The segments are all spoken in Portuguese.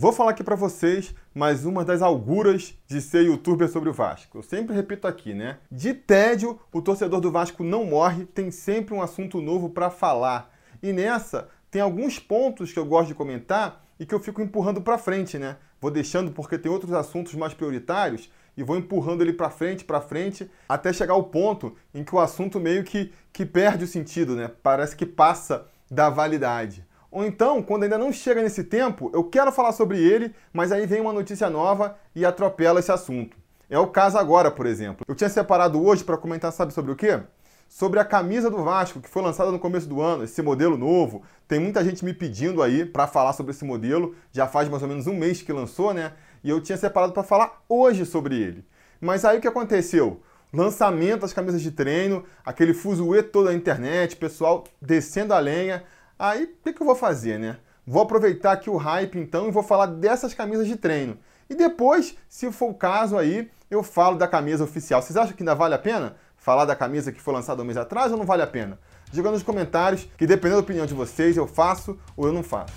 Vou falar aqui para vocês mais uma das auguras de ser youtuber sobre o Vasco. Eu sempre repito aqui, né? De tédio, o torcedor do Vasco não morre, tem sempre um assunto novo para falar. E nessa, tem alguns pontos que eu gosto de comentar e que eu fico empurrando para frente, né? Vou deixando porque tem outros assuntos mais prioritários e vou empurrando ele para frente, para frente, até chegar ao ponto em que o assunto meio que, que perde o sentido, né? Parece que passa da validade. Ou então, quando ainda não chega nesse tempo, eu quero falar sobre ele, mas aí vem uma notícia nova e atropela esse assunto. É o caso agora, por exemplo. Eu tinha separado hoje para comentar, sabe sobre o quê? Sobre a camisa do Vasco, que foi lançada no começo do ano, esse modelo novo. Tem muita gente me pedindo aí para falar sobre esse modelo. Já faz mais ou menos um mês que lançou, né? E eu tinha separado para falar hoje sobre ele. Mas aí o que aconteceu? Lançamento das camisas de treino, aquele fuzuê todo na internet, pessoal descendo a lenha. Aí, o que, que eu vou fazer, né? Vou aproveitar aqui o hype então e vou falar dessas camisas de treino. E depois, se for o caso aí, eu falo da camisa oficial. Vocês acham que ainda vale a pena falar da camisa que foi lançada um mês atrás ou não vale a pena? Diga nos comentários que dependendo da opinião de vocês, eu faço ou eu não faço.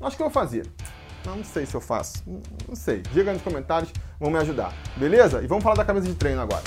Acho que eu vou fazer. Não, não sei se eu faço. Não sei. Diga nos comentários, vão me ajudar. Beleza? E vamos falar da camisa de treino agora.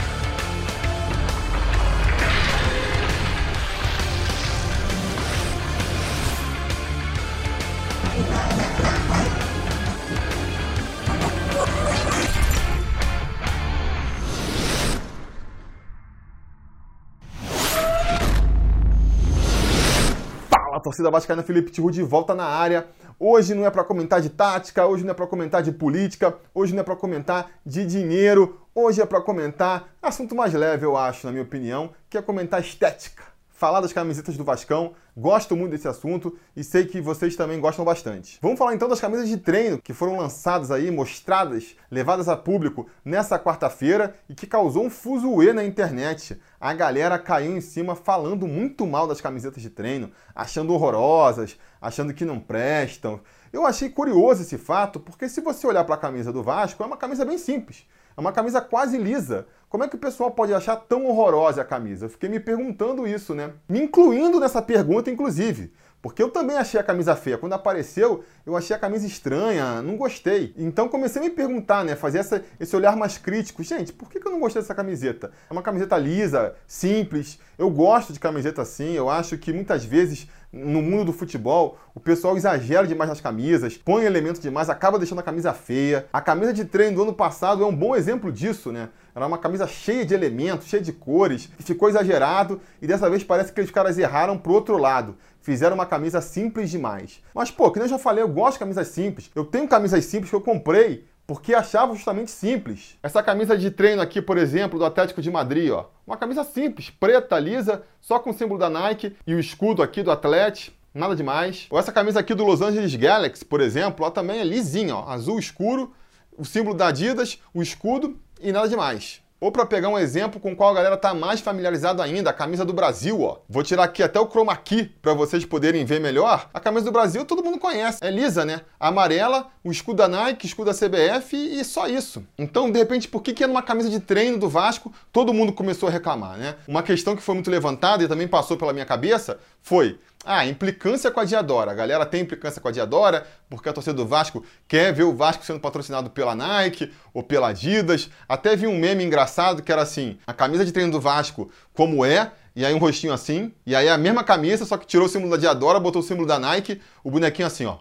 Torcida vascaína, Felipe Tiru de volta na área. Hoje não é para comentar de tática, hoje não é para comentar de política, hoje não é para comentar de dinheiro, hoje é para comentar assunto mais leve, eu acho, na minha opinião, que é comentar estética falar das camisetas do Vascão. Gosto muito desse assunto e sei que vocês também gostam bastante. Vamos falar então das camisas de treino que foram lançadas aí, mostradas, levadas a público nessa quarta-feira e que causou um fuzuê na internet. A galera caiu em cima falando muito mal das camisetas de treino, achando horrorosas, achando que não prestam. Eu achei curioso esse fato, porque se você olhar para a camisa do Vasco, é uma camisa bem simples. É uma camisa quase lisa. Como é que o pessoal pode achar tão horrorosa a camisa? Eu fiquei me perguntando isso, né? Me incluindo nessa pergunta, inclusive. Porque eu também achei a camisa feia. Quando apareceu, eu achei a camisa estranha, não gostei. Então comecei a me perguntar, né? Fazer essa, esse olhar mais crítico. Gente, por que eu não gostei dessa camiseta? É uma camiseta lisa, simples. Eu gosto de camiseta assim. Eu acho que muitas vezes no mundo do futebol, o pessoal exagera demais nas camisas, põe elementos demais, acaba deixando a camisa feia. A camisa de treino do ano passado é um bom exemplo disso, né? Era uma camisa cheia de elementos, cheia de cores, ficou exagerado e dessa vez parece que os caras erraram pro outro lado. Fizeram uma camisa simples demais. Mas, pô, que eu já falei, eu gosto de camisas simples. Eu tenho camisas simples que eu comprei porque achava justamente simples. Essa camisa de treino aqui, por exemplo, do Atlético de Madrid, ó. Uma camisa simples, preta, lisa, só com o símbolo da Nike e o escudo aqui do Atlético. Nada demais. Ou essa camisa aqui do Los Angeles Galaxy, por exemplo, ó, também é lisinha, ó, azul escuro, o símbolo da Adidas, o escudo e nada demais. Ou para pegar um exemplo com qual a galera tá mais familiarizado ainda, a camisa do Brasil, ó. Vou tirar aqui até o chroma key para vocês poderem ver melhor. A camisa do Brasil todo mundo conhece, é lisa, né? amarela, o escudo da Nike, escudo da CBF e só isso. Então, de repente, por que que é numa camisa de treino do Vasco todo mundo começou a reclamar, né? Uma questão que foi muito levantada e também passou pela minha cabeça foi ah, implicância com a Diadora. A galera tem implicância com a Diadora porque a torcida do Vasco quer ver o Vasco sendo patrocinado pela Nike ou pela Adidas. Até vi um meme engraçado que era assim: a camisa de treino do Vasco, como é, e aí um rostinho assim, e aí a mesma camisa, só que tirou o símbolo da Diadora, botou o símbolo da Nike, o bonequinho assim, ó.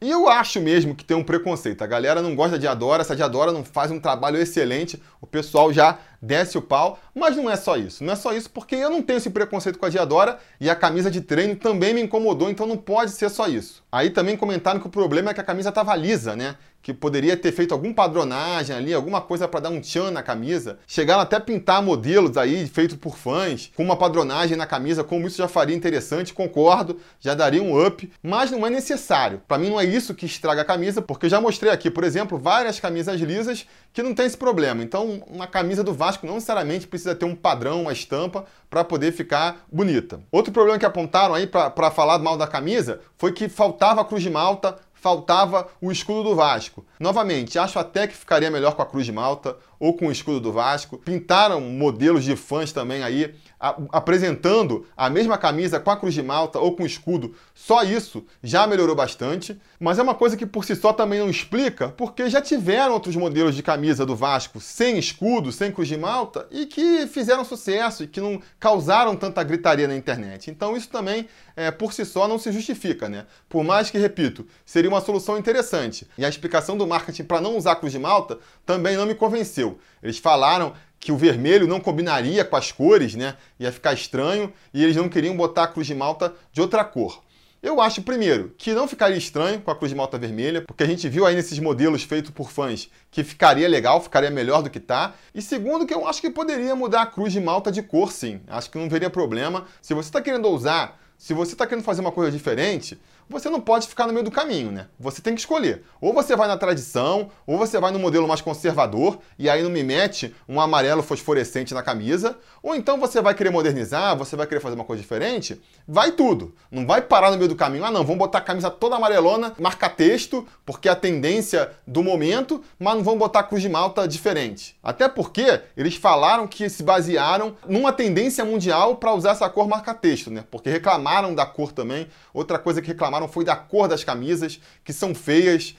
E eu acho mesmo que tem um preconceito. A galera não gosta de Diadora, essa Diadora não faz um trabalho excelente, o pessoal já desce o pau, mas não é só isso. Não é só isso porque eu não tenho esse preconceito com a Diadora e a camisa de treino também me incomodou, então não pode ser só isso. Aí também comentaram que o problema é que a camisa estava lisa, né? Que poderia ter feito algum padronagem ali, alguma coisa para dar um tchan na camisa. Chegaram até a pintar modelos aí feitos por fãs, com uma padronagem na camisa, como isso já faria interessante, concordo, já daria um up, mas não é necessário. Para mim não é isso que estraga a camisa, porque eu já mostrei aqui, por exemplo, várias camisas lisas que não tem esse problema. Então, uma camisa do Vasco não necessariamente precisa ter um padrão, uma estampa, para poder ficar bonita. Outro problema que apontaram aí para falar mal da camisa foi que faltava a cruz de malta, faltava o escudo do Vasco. Novamente, acho até que ficaria melhor com a Cruz de Malta ou com o escudo do Vasco. Pintaram modelos de fãs também aí apresentando a mesma camisa com a cruz de malta ou com escudo, só isso já melhorou bastante. Mas é uma coisa que por si só também não explica, porque já tiveram outros modelos de camisa do Vasco sem escudo, sem cruz de malta e que fizeram sucesso e que não causaram tanta gritaria na internet. Então isso também, é, por si só, não se justifica, né? Por mais que, repito, seria uma solução interessante. E a explicação do marketing para não usar cruz de malta também não me convenceu. Eles falaram que o vermelho não combinaria com as cores, né? Ia ficar estranho e eles não queriam botar a cruz de malta de outra cor. Eu acho, primeiro, que não ficaria estranho com a cruz de malta vermelha, porque a gente viu aí nesses modelos feitos por fãs que ficaria legal, ficaria melhor do que tá. E segundo, que eu acho que poderia mudar a cruz de malta de cor, sim. Acho que não veria problema. Se você está querendo usar se você está querendo fazer uma coisa diferente, você não pode ficar no meio do caminho, né? Você tem que escolher. Ou você vai na tradição, ou você vai no modelo mais conservador, e aí não me mete um amarelo fosforescente na camisa, ou então você vai querer modernizar, você vai querer fazer uma coisa diferente, vai tudo. Não vai parar no meio do caminho. Ah, não, vamos botar a camisa toda amarelona, marca texto, porque é a tendência do momento, mas não vamos botar cruz de malta diferente. Até porque eles falaram que se basearam numa tendência mundial para usar essa cor marca texto, né? Porque reclamaram da cor também. Outra coisa que reclamaram reclamaram foi da cor das camisas, que são feias.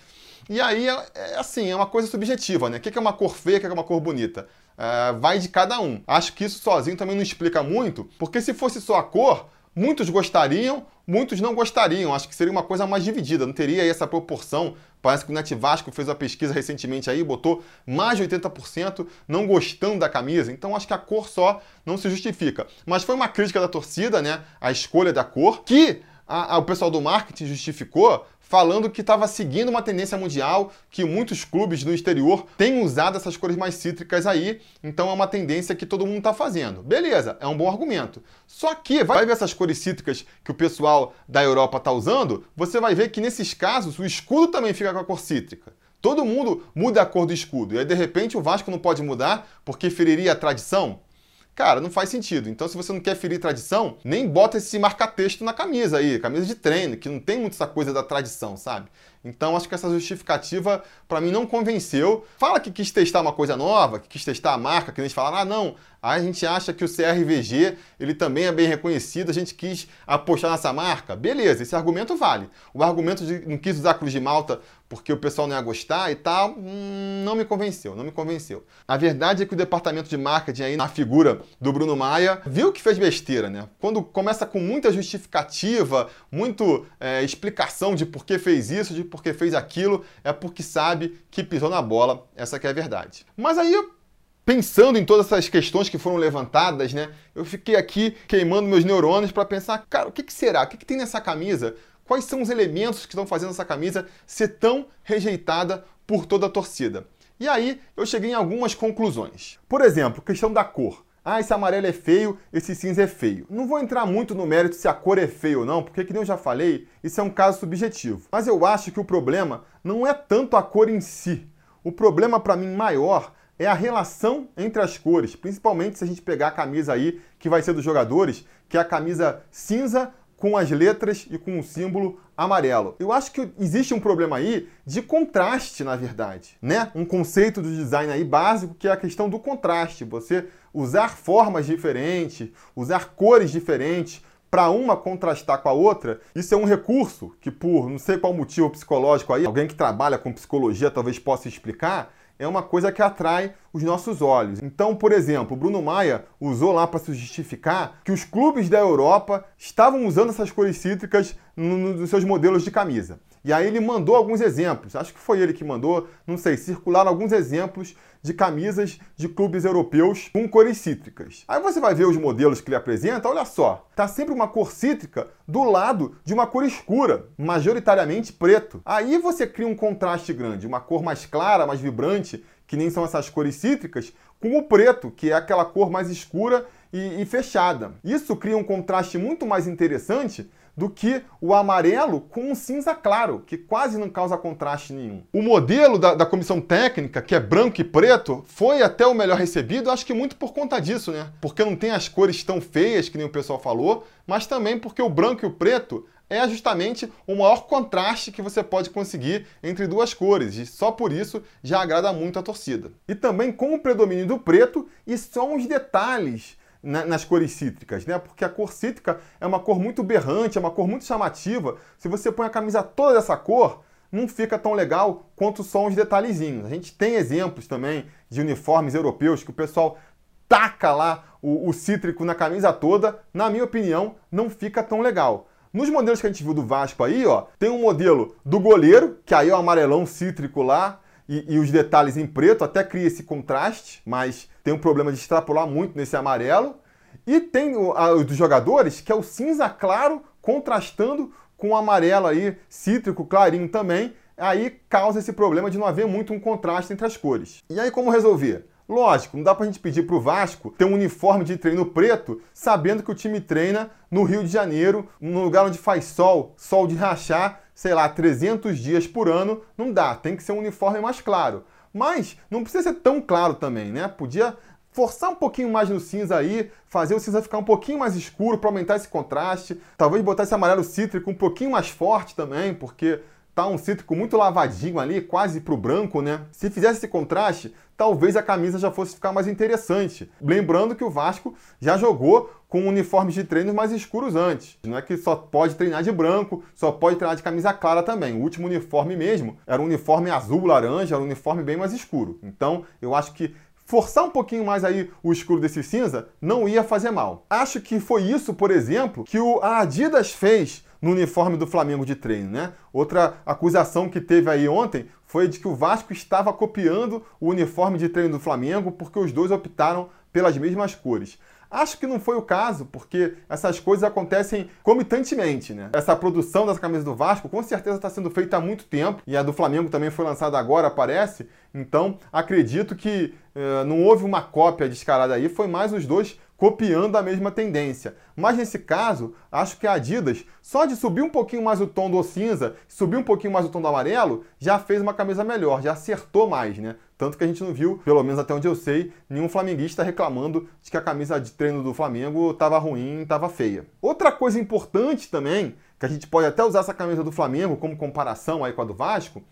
E aí, é, é assim, é uma coisa subjetiva, né? O que é uma cor feia, o que é uma cor bonita? É, vai de cada um. Acho que isso sozinho também não explica muito, porque se fosse só a cor, muitos gostariam, muitos não gostariam. Acho que seria uma coisa mais dividida, não teria essa proporção. Parece que o Net Vasco fez uma pesquisa recentemente aí, botou mais de 80% não gostando da camisa. Então acho que a cor só não se justifica. Mas foi uma crítica da torcida, né? A escolha da cor, que a, a, o pessoal do marketing justificou falando que estava seguindo uma tendência mundial, que muitos clubes no exterior têm usado essas cores mais cítricas aí, então é uma tendência que todo mundo está fazendo. Beleza, é um bom argumento. Só que vai ver essas cores cítricas que o pessoal da Europa está usando, você vai ver que nesses casos o escudo também fica com a cor cítrica. Todo mundo muda a cor do escudo, e aí de repente o Vasco não pode mudar porque feriria a tradição? Cara, não faz sentido. Então, se você não quer ferir tradição, nem bota esse marca-texto na camisa aí, camisa de treino, que não tem muito essa coisa da tradição, sabe? Então, acho que essa justificativa, para mim, não convenceu. Fala que quis testar uma coisa nova, que quis testar a marca, que eles falaram, ah, não, a gente acha que o CRVG, ele também é bem reconhecido, a gente quis apostar nessa marca. Beleza, esse argumento vale. O argumento de não quis usar Cruz de Malta porque o pessoal não ia gostar e tal, hum, não me convenceu, não me convenceu. A verdade é que o departamento de marketing aí, na figura do Bruno Maia, viu que fez besteira, né? Quando começa com muita justificativa, muito é, explicação de por que fez isso, de por que fez aquilo, é porque sabe que pisou na bola, essa que é a verdade. Mas aí pensando em todas essas questões que foram levantadas, né? Eu fiquei aqui queimando meus neurônios para pensar, cara, o que, que será? O que, que tem nessa camisa Quais são os elementos que estão fazendo essa camisa ser tão rejeitada por toda a torcida? E aí eu cheguei em algumas conclusões. Por exemplo, questão da cor. Ah, esse amarelo é feio, esse cinza é feio. Não vou entrar muito no mérito se a cor é feia ou não, porque, como eu já falei, isso é um caso subjetivo. Mas eu acho que o problema não é tanto a cor em si. O problema, para mim, maior é a relação entre as cores, principalmente se a gente pegar a camisa aí que vai ser dos jogadores, que é a camisa cinza com as letras e com o símbolo amarelo. Eu acho que existe um problema aí de contraste, na verdade, né? Um conceito do design aí básico que é a questão do contraste. Você usar formas diferentes, usar cores diferentes para uma contrastar com a outra, isso é um recurso que por não sei qual motivo psicológico aí, alguém que trabalha com psicologia talvez possa explicar, é uma coisa que atrai os nossos olhos. Então, por exemplo, Bruno Maia usou lá para se justificar que os clubes da Europa estavam usando essas cores cítricas nos seus modelos de camisa. E aí ele mandou alguns exemplos, acho que foi ele que mandou, não sei, circularam alguns exemplos de camisas de clubes europeus com cores cítricas. Aí você vai ver os modelos que ele apresenta, olha só, tá sempre uma cor cítrica do lado de uma cor escura, majoritariamente preto. Aí você cria um contraste grande, uma cor mais clara, mais vibrante, que nem são essas cores cítricas, com o preto, que é aquela cor mais escura e, e fechada. Isso cria um contraste muito mais interessante do que o amarelo com um cinza claro, que quase não causa contraste nenhum. O modelo da, da, comissão técnica, que é branco e preto, foi até o melhor recebido, acho que muito por conta disso, né? Porque não tem as cores tão feias, que nem o pessoal falou, mas também porque o branco e o preto é justamente o maior contraste que você pode conseguir entre duas cores, e só por isso já agrada muito a torcida. E também com o predomínio do preto e só uns detalhes nas cores cítricas, né? Porque a cor cítrica é uma cor muito berrante, é uma cor muito chamativa. Se você põe a camisa toda dessa cor, não fica tão legal quanto só uns detalhezinhos. A gente tem exemplos também de uniformes europeus que o pessoal taca lá o, o cítrico na camisa toda. Na minha opinião, não fica tão legal. Nos modelos que a gente viu do Vasco aí, ó, tem um modelo do goleiro, que aí é o amarelão cítrico lá, e, e, os detalhes em preto, até cria esse contraste, mas tem um problema de extrapolar muito nesse amarelo. E tem o a, dos jogadores, que é o cinza claro contrastando com o amarelo aí, cítrico, clarinho também. Aí causa esse problema de não haver muito um contraste entre as cores. E aí como resolver? Lógico, não dá pra gente pedir pro Vasco ter um uniforme de treino preto, sabendo que o time treina no Rio de Janeiro, num lugar onde faz sol, sol de rachar, sei lá, 300 dias por ano, não dá, tem que ser um uniforme mais claro. Mas não precisa ser tão claro também, né? Podia forçar um pouquinho mais no cinza aí, fazer o cinza ficar um pouquinho mais escuro para aumentar esse contraste, talvez botar esse amarelo cítrico um pouquinho mais forte também, porque tá um cítrico muito lavadinho ali, quase pro branco, né? Se fizesse esse contraste, talvez a camisa já fosse ficar mais interessante. Lembrando que o Vasco já jogou com uniformes de treino mais escuros antes. Não é que só pode treinar de branco, só pode treinar de camisa clara também. O último uniforme mesmo era um uniforme azul, laranja, era um uniforme bem mais escuro. Então, eu acho que forçar um pouquinho mais aí o escuro desse cinza não ia fazer mal. Acho que foi isso, por exemplo, que o Adidas fez no uniforme do Flamengo de treino, né? Outra acusação que teve aí ontem foi de que o Vasco estava copiando o uniforme de treino do Flamengo porque os dois optaram pelas mesmas cores. Acho que não foi o caso, porque essas coisas acontecem comitantemente, né? Essa produção dessa camisa do Vasco com certeza está sendo feita há muito tempo, e a do Flamengo também foi lançada agora, parece. Então, acredito que eh, não houve uma cópia descarada aí, foi mais os dois copiando a mesma tendência. Mas nesse caso, acho que a Adidas, só de subir um pouquinho mais o tom do cinza, subir um pouquinho mais o tom do amarelo, já fez uma camisa melhor, já acertou mais, né? Tanto que a gente não viu, pelo menos até onde eu sei, nenhum flamenguista reclamando de que a camisa de treino do Flamengo estava ruim, estava feia. Outra coisa importante também, que a gente pode até usar essa camisa do Flamengo como comparação aí com a do Vasco,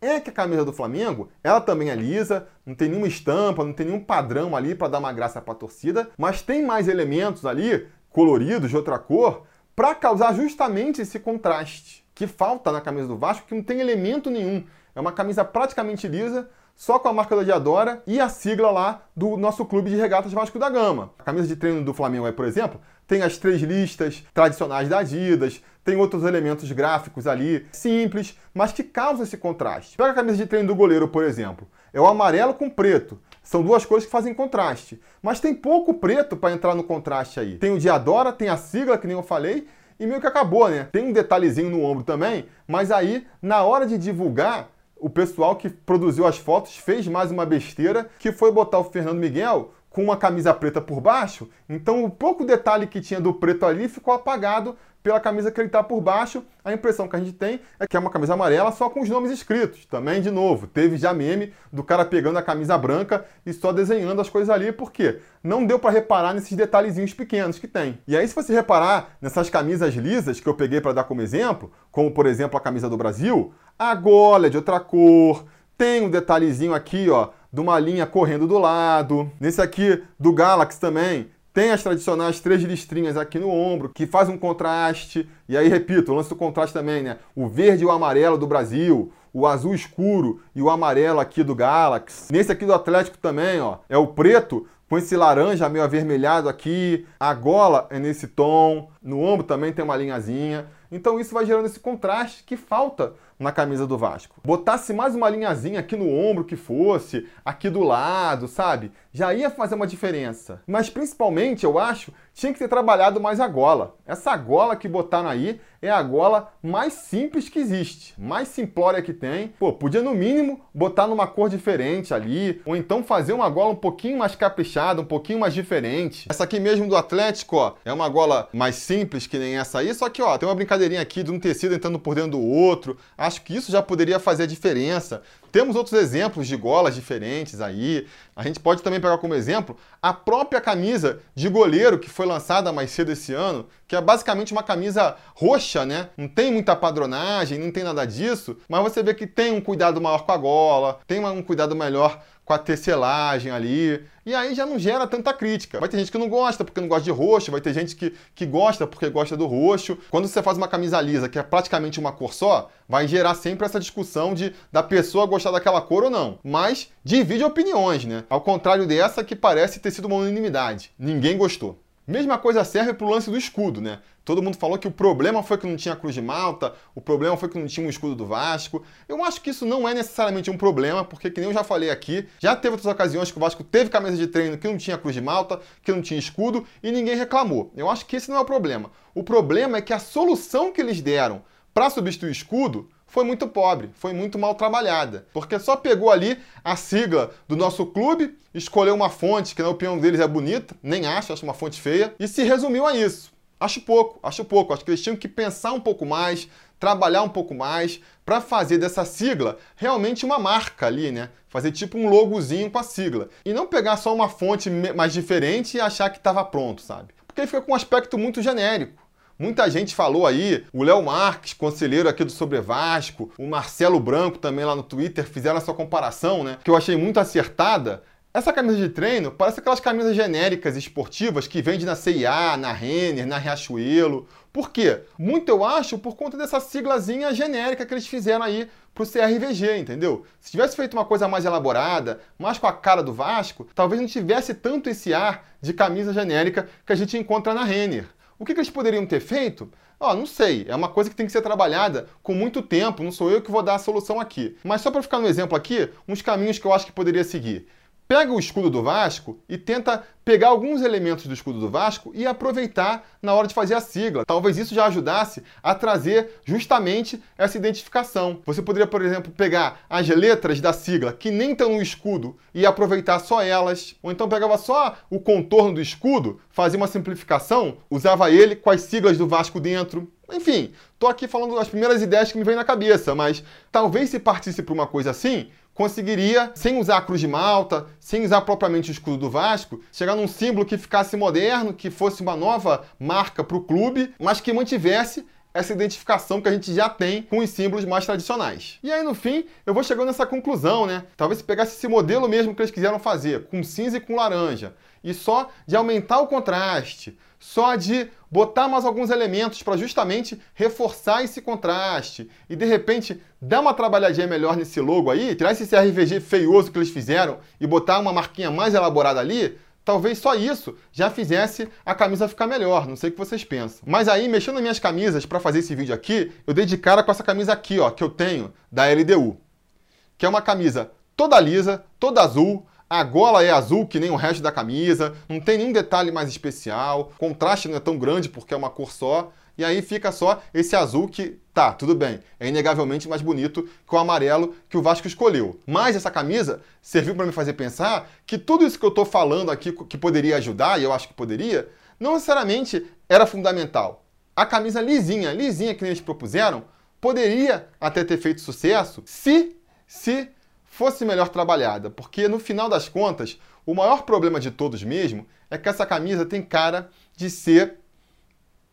é que a camisa do Flamengo, ela também é lisa, não tem nenhuma estampa, não tem nenhum padrão ali para dar uma graça para a torcida, mas tem mais elementos ali, coloridos de outra cor, para causar justamente esse contraste que falta na camisa do Vasco, que não tem elemento nenhum. É uma camisa praticamente lisa, só com a marca da Diadora e a sigla lá do nosso clube de regatas Vasco da Gama. A camisa de treino do Flamengo aí, por exemplo, tem as três listas tradicionais da Adidas, tem outros elementos gráficos ali, simples, mas que causam esse contraste. Pega a camisa de treino do goleiro, por exemplo. É o amarelo com preto. São duas cores que fazem contraste. Mas tem pouco preto para entrar no contraste aí. Tem o Diadora, tem a sigla, que nem eu falei, e meio que acabou, né? Tem um detalhezinho no ombro também, mas aí, na hora de divulgar, o pessoal que produziu as fotos fez mais uma besteira, que foi botar o Fernando Miguel com uma camisa preta por baixo. Então, o pouco detalhe que tinha do preto ali ficou apagado pela camisa que ele está por baixo, a impressão que a gente tem é que é uma camisa amarela só com os nomes escritos. Também, de novo, teve já meme do cara pegando a camisa branca e só desenhando as coisas ali, porque não deu para reparar nesses detalhezinhos pequenos que tem. E aí, se você reparar nessas camisas lisas que eu peguei para dar como exemplo, como por exemplo a camisa do Brasil, a gola é de outra cor, tem um detalhezinho aqui, ó, de uma linha correndo do lado. Nesse aqui do Galaxy também, tem as tradicionais três listrinhas aqui no ombro, que faz um contraste. E aí, repito, o lance do contraste também, né? O verde e o amarelo do Brasil, o azul escuro e o amarelo aqui do Galaxy. Nesse aqui do Atlético também, ó, é o preto com esse laranja meio avermelhado aqui. A gola é nesse tom. No ombro também tem uma linhazinha. Então isso vai gerando esse contraste que falta na camisa do Vasco. Botasse mais uma linhazinha aqui no ombro que fosse, aqui do lado, sabe? Já ia fazer uma diferença. Mas principalmente, eu acho, tinha que ter trabalhado mais a gola. Essa gola que botaram aí é a gola mais simples que existe, mais simplória que tem. Pô, podia no mínimo botar numa cor diferente ali, ou então fazer uma gola um pouquinho mais caprichada, um pouquinho mais diferente. Essa aqui mesmo do Atlético, ó, é uma gola mais simples que nem essa aí, só que ó, tem uma brincadeirinha aqui de um tecido entrando por dentro do outro. Acho que isso já poderia fazer a diferença. Temos outros exemplos de golas diferentes aí. A gente pode também pegar como exemplo a própria camisa de goleiro que foi lançada mais cedo esse ano, que é basicamente uma camisa roxa, né? Não tem muita padronagem, não tem nada disso, mas você vê que tem um cuidado maior com a gola, tem um cuidado melhor com a tecelagem ali. E aí já não gera tanta crítica. Vai ter gente que não gosta porque não gosta de roxo, vai ter gente que, que gosta porque gosta do roxo. Quando você faz uma camisa lisa, que é praticamente uma cor só, vai gerar sempre essa discussão de da pessoa gostar daquela cor ou não. Mas divide opiniões, né? Ao contrário dessa que parece ter sido uma unanimidade. Ninguém gostou. Mesma coisa serve para o lance do escudo, né? Todo mundo falou que o problema foi que não tinha Cruz de Malta, o problema foi que não tinha um escudo do Vasco. Eu acho que isso não é necessariamente um problema, porque, que nem eu já falei aqui, já teve outras ocasiões que o Vasco teve camisa de treino que não tinha Cruz de Malta, que não tinha escudo, e ninguém reclamou. Eu acho que esse não é o problema. O problema é que a solução que eles deram para substituir o escudo foi muito pobre, foi muito mal trabalhada, porque só pegou ali a sigla do nosso clube, escolheu uma fonte que na opinião deles é bonita, nem acho, acho uma fonte feia, e se resumiu a isso. Acho pouco, acho pouco. Acho que eles tinham que pensar um pouco mais, trabalhar um pouco mais para fazer dessa sigla realmente uma marca ali, né? Fazer tipo um logozinho com a sigla. E não pegar só uma fonte mais diferente e achar que estava pronto, sabe? Porque fica com um aspecto muito genérico. Muita gente falou aí, o Léo Marques, conselheiro aqui do Sobre Vasco, o Marcelo Branco também lá no Twitter fizeram essa comparação, né? Que eu achei muito acertada. Essa camisa de treino parece aquelas camisas genéricas esportivas que vende na CIA, na Renner, na Riachuelo. Por quê? Muito eu acho por conta dessa siglazinha genérica que eles fizeram aí pro CRVG, entendeu? Se tivesse feito uma coisa mais elaborada, mais com a cara do Vasco, talvez não tivesse tanto esse ar de camisa genérica que a gente encontra na Renner. O que, que eles poderiam ter feito? Ó, oh, não sei, é uma coisa que tem que ser trabalhada com muito tempo, não sou eu que vou dar a solução aqui. Mas só para ficar no exemplo aqui, uns caminhos que eu acho que poderia seguir pega o escudo do Vasco e tenta pegar alguns elementos do escudo do Vasco e aproveitar na hora de fazer a sigla. Talvez isso já ajudasse a trazer justamente essa identificação. Você poderia, por exemplo, pegar as letras da sigla que nem estão no escudo e aproveitar só elas, ou então pegava só o contorno do escudo, fazia uma simplificação, usava ele com as siglas do Vasco dentro. Enfim, tô aqui falando as primeiras ideias que me vêm na cabeça, mas talvez se partisse para uma coisa assim, conseguiria, sem usar a cruz de malta, sem usar propriamente o escudo do Vasco, chegar num símbolo que ficasse moderno, que fosse uma nova marca para o clube, mas que mantivesse essa identificação que a gente já tem com os símbolos mais tradicionais. E aí, no fim, eu vou chegando nessa conclusão, né? Talvez se pegasse esse modelo mesmo que eles quiseram fazer, com cinza e com laranja, e só de aumentar o contraste, só de botar mais alguns elementos para justamente reforçar esse contraste e de repente dar uma trabalhadinha melhor nesse logo aí, tirar esse CRVG feioso que eles fizeram e botar uma marquinha mais elaborada ali, talvez só isso já fizesse a camisa ficar melhor, não sei o que vocês pensam. Mas aí, mexendo nas minhas camisas para fazer esse vídeo aqui, eu dei de cara com essa camisa aqui, ó, que eu tenho da LDU, que é uma camisa toda lisa, toda azul, a gola é azul que nem o resto da camisa, não tem nenhum detalhe mais especial, o contraste não é tão grande porque é uma cor só, e aí fica só esse azul que, tá, tudo bem, é inegavelmente mais bonito que o amarelo que o Vasco escolheu. Mas essa camisa serviu para me fazer pensar que tudo isso que eu estou falando aqui que poderia ajudar, e eu acho que poderia, não necessariamente era fundamental. A camisa lisinha, lisinha que eles propuseram, poderia até ter feito sucesso se, se fosse melhor trabalhada, porque no final das contas, o maior problema de todos mesmo é que essa camisa tem cara de ser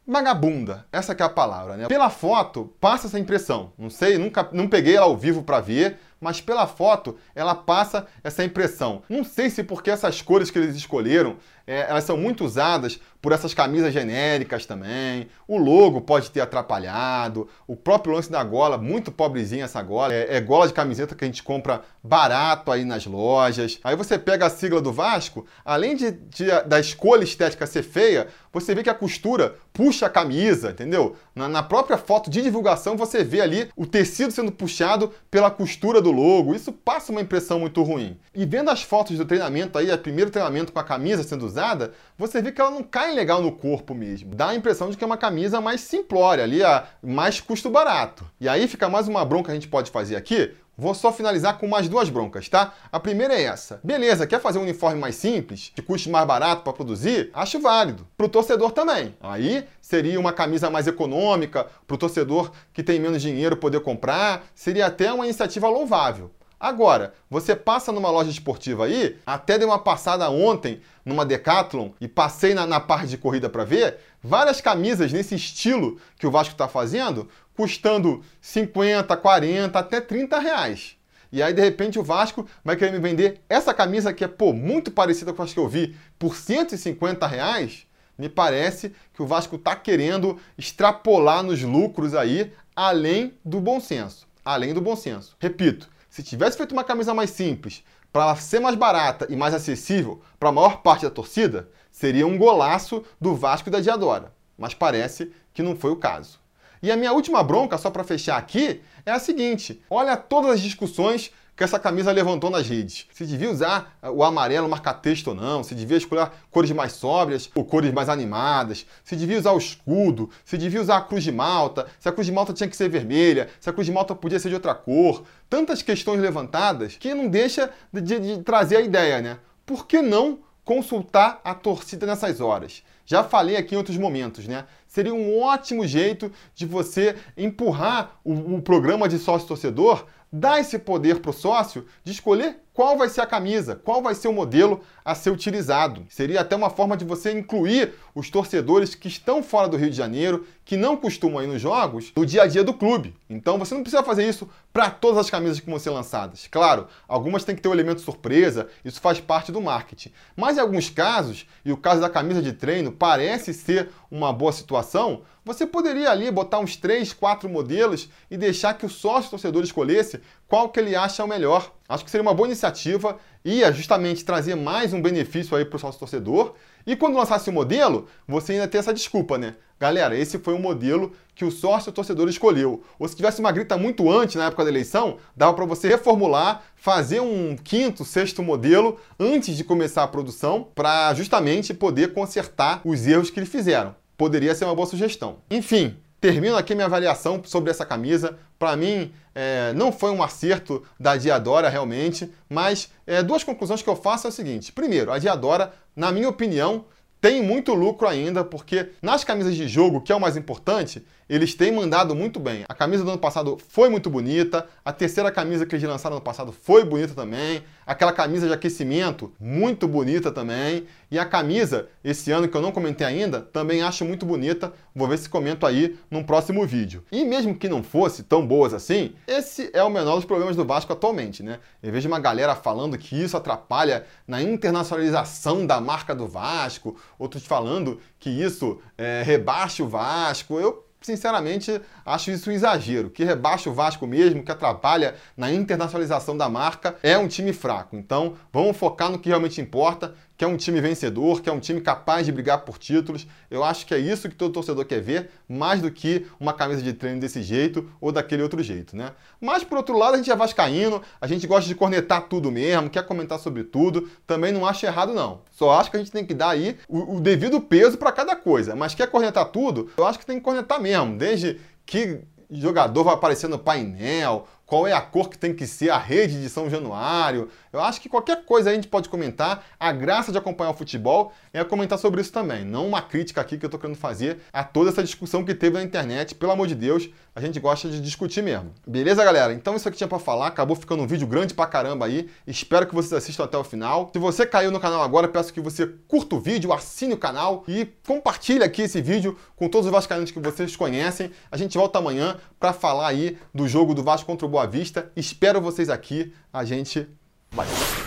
vagabunda. Essa é a palavra, né? Pela foto passa essa impressão. Não sei, nunca não peguei ela ao vivo para ver, mas pela foto ela passa essa impressão. Não sei se porque essas cores que eles escolheram, é, elas são muito usadas por essas camisas genéricas também. O logo pode ter atrapalhado. O próprio lance da gola, muito pobrezinha essa gola. É, é gola de camiseta que a gente compra barato aí nas lojas. Aí você pega a sigla do Vasco, além de, de da escolha estética ser feia, você vê que a costura puxa a camisa, entendeu? Na, na própria foto de divulgação você vê ali o tecido sendo puxado pela costura do logo. Isso passa uma impressão muito ruim. E vendo as fotos do treinamento aí, o primeiro treinamento com a camisa sendo usada, você vê que ela não cai legal no corpo mesmo. Dá a impressão de que é uma camisa mais simplória, ali, a mais custo barato. E aí fica mais uma bronca que a gente pode fazer aqui. Vou só finalizar com mais duas broncas, tá? A primeira é essa. Beleza, quer fazer um uniforme mais simples, que custe mais barato para produzir? Acho válido. Pro torcedor também. Aí seria uma camisa mais econômica, pro torcedor que tem menos dinheiro poder comprar, seria até uma iniciativa louvável. Agora, você passa numa loja esportiva aí, até dei uma passada ontem numa Decathlon e passei na, na parte de corrida para ver, várias camisas nesse estilo que o Vasco está fazendo, custando 50, 40, até 30 reais. E aí, de repente, o Vasco vai querer me vender essa camisa que é, pô, muito parecida com as que eu vi, por 150 reais. Me parece que o Vasco está querendo extrapolar nos lucros aí, além do bom senso. Além do bom senso. Repito, se tivesse feito uma camisa mais simples, para ser mais barata e mais acessível para a maior parte da torcida, seria um golaço do Vasco e da Diadora. Mas parece que não foi o caso. E a minha última bronca, só para fechar aqui, é a seguinte: olha todas as discussões que essa camisa levantou nas redes. Se devia usar o amarelo marca-texto ou não, se devia escolher cores mais sóbrias ou cores mais animadas, se devia usar o escudo, se devia usar a cruz de malta, se a cruz de malta tinha que ser vermelha, se a cruz de malta podia ser de outra cor. Tantas questões levantadas que não deixa de, de, de trazer a ideia, né? Por que não consultar a torcida nessas horas? Já falei aqui em outros momentos, né? Seria um ótimo jeito de você empurrar o, o programa de sócio-torcedor, dar esse poder para o sócio de escolher qual vai ser a camisa, qual vai ser o modelo a ser utilizado. Seria até uma forma de você incluir os torcedores que estão fora do Rio de Janeiro, que não costumam ir nos jogos, no dia a dia do clube. Então você não precisa fazer isso para todas as camisas que vão ser lançadas. Claro, algumas têm que ter o um elemento surpresa, isso faz parte do marketing. Mas em alguns casos, e o caso da camisa de treino parece ser uma boa situação, você poderia ali botar uns 3, 4 modelos e deixar que o sócio torcedor escolhesse qual que ele acha o melhor. Acho que seria uma boa iniciativa, ia justamente trazer mais um benefício aí para o sócio torcedor. E quando lançasse o modelo, você ainda tem essa desculpa, né? Galera, esse foi o modelo que o sócio torcedor escolheu. Ou se tivesse uma grita muito antes na época da eleição, dava para você reformular, fazer um quinto, sexto modelo antes de começar a produção, para justamente poder consertar os erros que eles fizeram poderia ser uma boa sugestão. Enfim, termino aqui minha avaliação sobre essa camisa. Para mim, é, não foi um acerto da Diadora realmente, mas é, duas conclusões que eu faço é o seguinte. Primeiro, a Diadora, na minha opinião, tem muito lucro ainda, porque nas camisas de jogo, que é o mais importante, eles têm mandado muito bem. A camisa do ano passado foi muito bonita, a terceira camisa que eles lançaram no passado foi bonita também, aquela camisa de aquecimento, muito bonita também, e a camisa, esse ano que eu não comentei ainda, também acho muito bonita, vou ver se comento aí num próximo vídeo. E mesmo que não fosse tão boas assim, esse é o menor dos problemas do Vasco atualmente, né? Eu vejo uma galera falando que isso atrapalha na internacionalização da marca do Vasco, outros falando que isso é, rebaixa o Vasco. Eu sinceramente, acho isso um exagero. Que rebaixa o Vasco mesmo, que atrapalha na internacionalização da marca, é um time fraco. Então, vamos focar no que realmente importa, que é um time vencedor, que é um time capaz de brigar por títulos. Eu acho que é isso que todo torcedor quer ver, mais do que uma camisa de treino desse jeito ou daquele outro jeito, né? Mas por outro lado, a gente é vascaíno, a gente gosta de cornetar tudo mesmo, quer comentar sobre tudo, também não acho errado não. Só acho que a gente tem que dar aí o, o devido peso para cada coisa. Mas quer cornetar tudo? Eu acho que tem que cornetar mesmo, desde que jogador vai aparecer no painel, qual é a cor que tem que ser a rede de São Januário. Eu acho que qualquer coisa a gente pode comentar. A graça de acompanhar o futebol é comentar sobre isso também. Não uma crítica aqui que eu tô querendo fazer a toda essa discussão que teve na internet. Pelo amor de Deus, a gente gosta de discutir mesmo. Beleza, galera? Então isso aqui tinha para falar. Acabou ficando um vídeo grande pra caramba aí. Espero que vocês assistam até o final. Se você caiu no canal agora, peço que você curta o vídeo, assine o canal e compartilhe aqui esse vídeo com todos os vascaínos que vocês conhecem. A gente volta amanhã para falar aí do jogo do Vasco contra o Boa Boa Vista. Espero vocês aqui. A gente まで。